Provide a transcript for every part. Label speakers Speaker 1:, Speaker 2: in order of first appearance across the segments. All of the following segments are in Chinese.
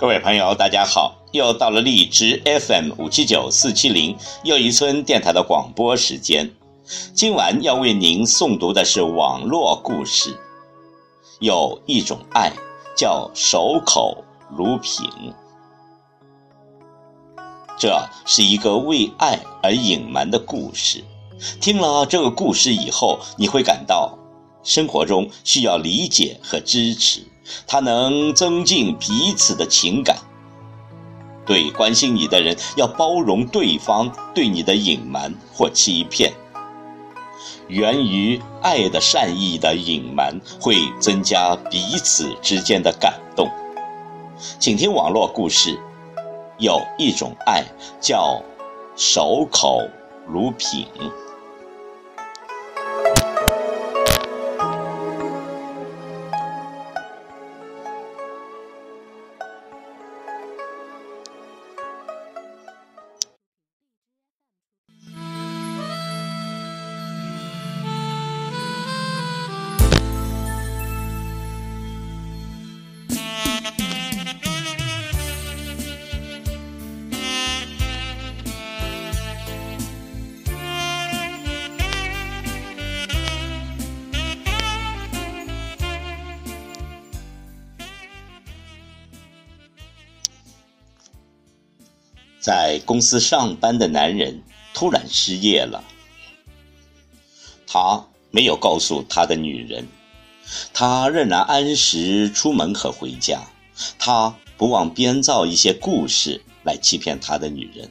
Speaker 1: 各位朋友，大家好！又到了荔枝 FM 五七九四七零又一村电台的广播时间。今晚要为您诵读的是网络故事。有一种爱，叫守口如瓶。这是一个为爱而隐瞒的故事。听了这个故事以后，你会感到生活中需要理解和支持。它能增进彼此的情感。对关心你的人，要包容对方对你的隐瞒或欺骗。源于爱的善意的隐瞒，会增加彼此之间的感动。请听网络故事：有一种爱叫守口如瓶。在公司上班的男人突然失业了。他没有告诉他的女人，他仍然按时出门和回家。他不忘编造一些故事来欺骗他的女人。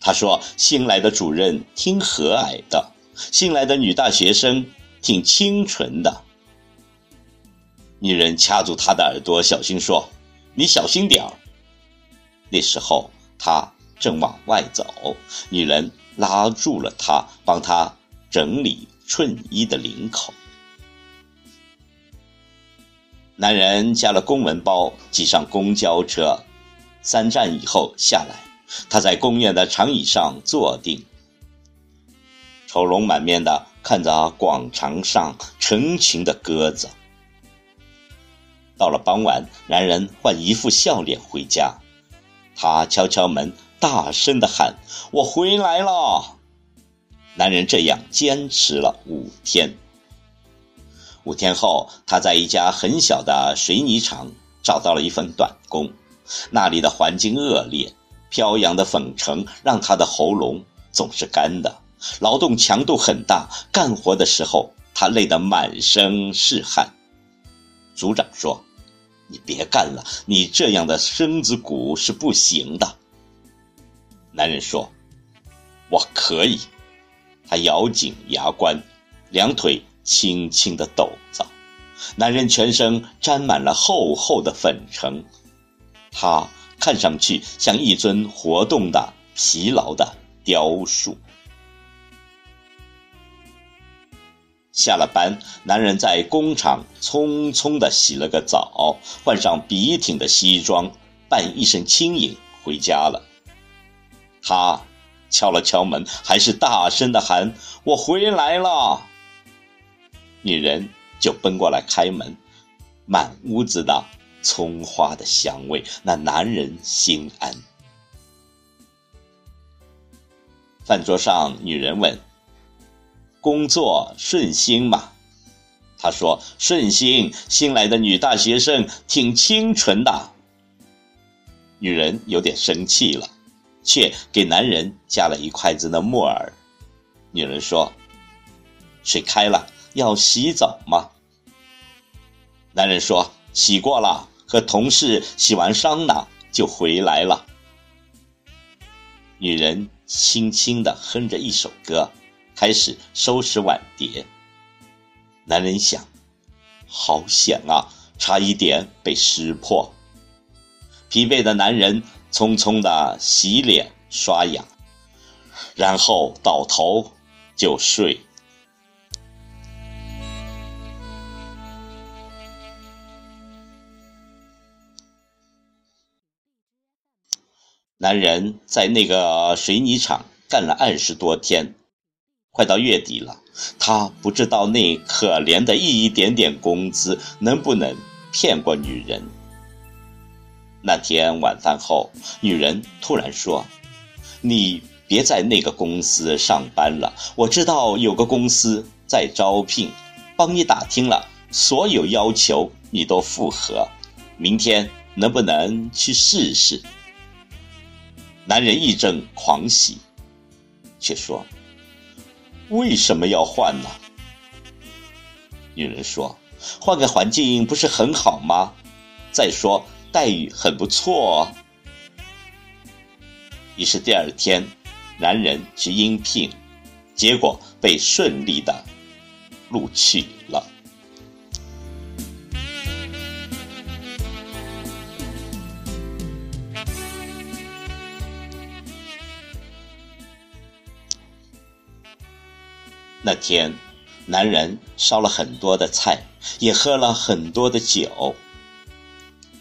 Speaker 1: 他说：“新来的主任挺和蔼的，新来的女大学生挺清纯的。”女人掐住他的耳朵，小心说：“你小心点儿。”那时候。他正往外走，女人拉住了他，帮他整理衬衣的领口。男人夹了公文包，挤上公交车，三站以后下来，他在公园的长椅上坐定，愁容满面的看着广场上成群的鸽子。到了傍晚，男人换一副笑脸回家。他敲敲门，大声的喊：“我回来了。”男人这样坚持了五天。五天后，他在一家很小的水泥厂找到了一份短工。那里的环境恶劣，飘扬的粉尘让他的喉咙总是干的，劳动强度很大，干活的时候他累得满身是汗。组长说。你别干了，你这样的身子骨是不行的。男人说：“我可以。”他咬紧牙关，两腿轻轻的抖着。男人全身沾满了厚厚的粉尘，他看上去像一尊活动的、疲劳的雕塑。下了班，男人在工厂匆匆地洗了个澡，换上笔挺的西装，扮一身轻盈回家了。他敲了敲门，还是大声地喊：“我回来了。”女人就奔过来开门，满屋子的葱花的香味，那男人心安。饭桌上，女人问。工作顺心吗？他说顺心。新来的女大学生挺清纯的。女人有点生气了，却给男人夹了一筷子的木耳。女人说：“水开了，要洗澡吗？”男人说：“洗过了，和同事洗完桑拿就回来了。”女人轻轻地哼着一首歌。开始收拾碗碟。男人想：好险啊，差一点被识破。疲惫的男人匆匆的洗脸刷牙，然后倒头就睡。男人在那个水泥厂干了二十多天。快到月底了，他不知道那可怜的一点点工资能不能骗过女人。那天晚饭后，女人突然说：“你别在那个公司上班了，我知道有个公司在招聘，帮你打听了，所有要求你都符合，明天能不能去试试？”男人一阵狂喜，却说：“为什么要换呢？”女人说：“换个环境不是很好吗？再说……”待遇很不错。哦于是第二天，男人去应聘，结果被顺利的录取了。那天，男人烧了很多的菜，也喝了很多的酒。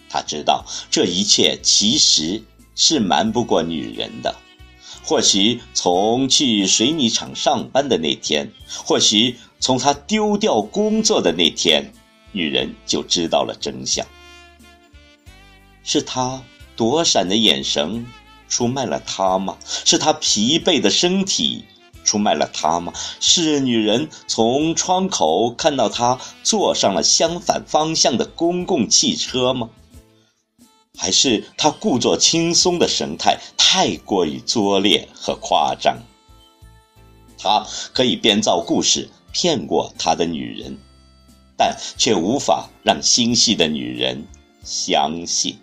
Speaker 1: 他知道这一切其实是瞒不过女人的。或许从去水泥厂上班的那天，或许从他丢掉工作的那天，女人就知道了真相。是他躲闪的眼神出卖了他吗？是他疲惫的身体出卖了他吗？是女人从窗口看到他坐上了相反方向的公共汽车吗？还是他故作轻松的神态太过于拙劣和夸张。他可以编造故事骗过他的女人，但却无法让心细的女人相信。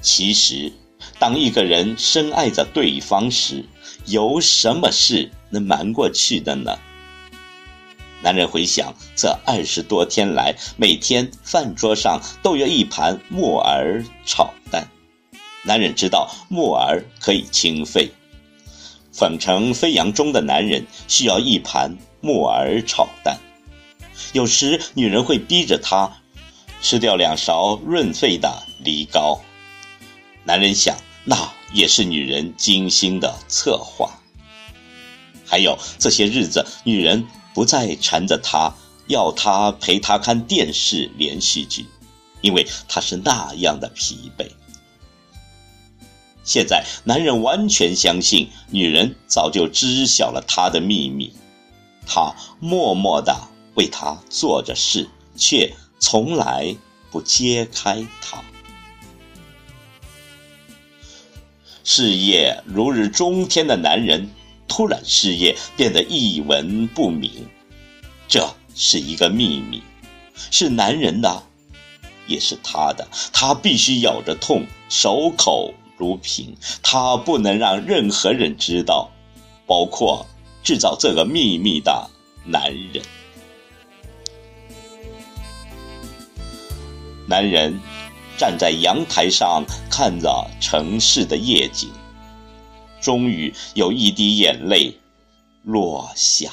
Speaker 1: 其实。当一个人深爱着对方时，有什么事能瞒过去的呢？男人回想这二十多天来，每天饭桌上都有一盘木耳炒蛋。男人知道木耳可以清肺，粉尘飞扬中的男人需要一盘木耳炒蛋。有时女人会逼着他吃掉两勺润肺的梨膏。男人想。那也是女人精心的策划。还有这些日子，女人不再缠着他，要他陪她看电视连续剧，因为他是那样的疲惫。现在，男人完全相信女人早就知晓了他的秘密，他默默的为他做着事，却从来不揭开他。事业如日中天的男人，突然失业，变得一文不名，这是一个秘密，是男人的，也是他的。他必须咬着痛，守口如瓶。他不能让任何人知道，包括制造这个秘密的男人。男人。站在阳台上看着城市的夜景，终于有一滴眼泪落下。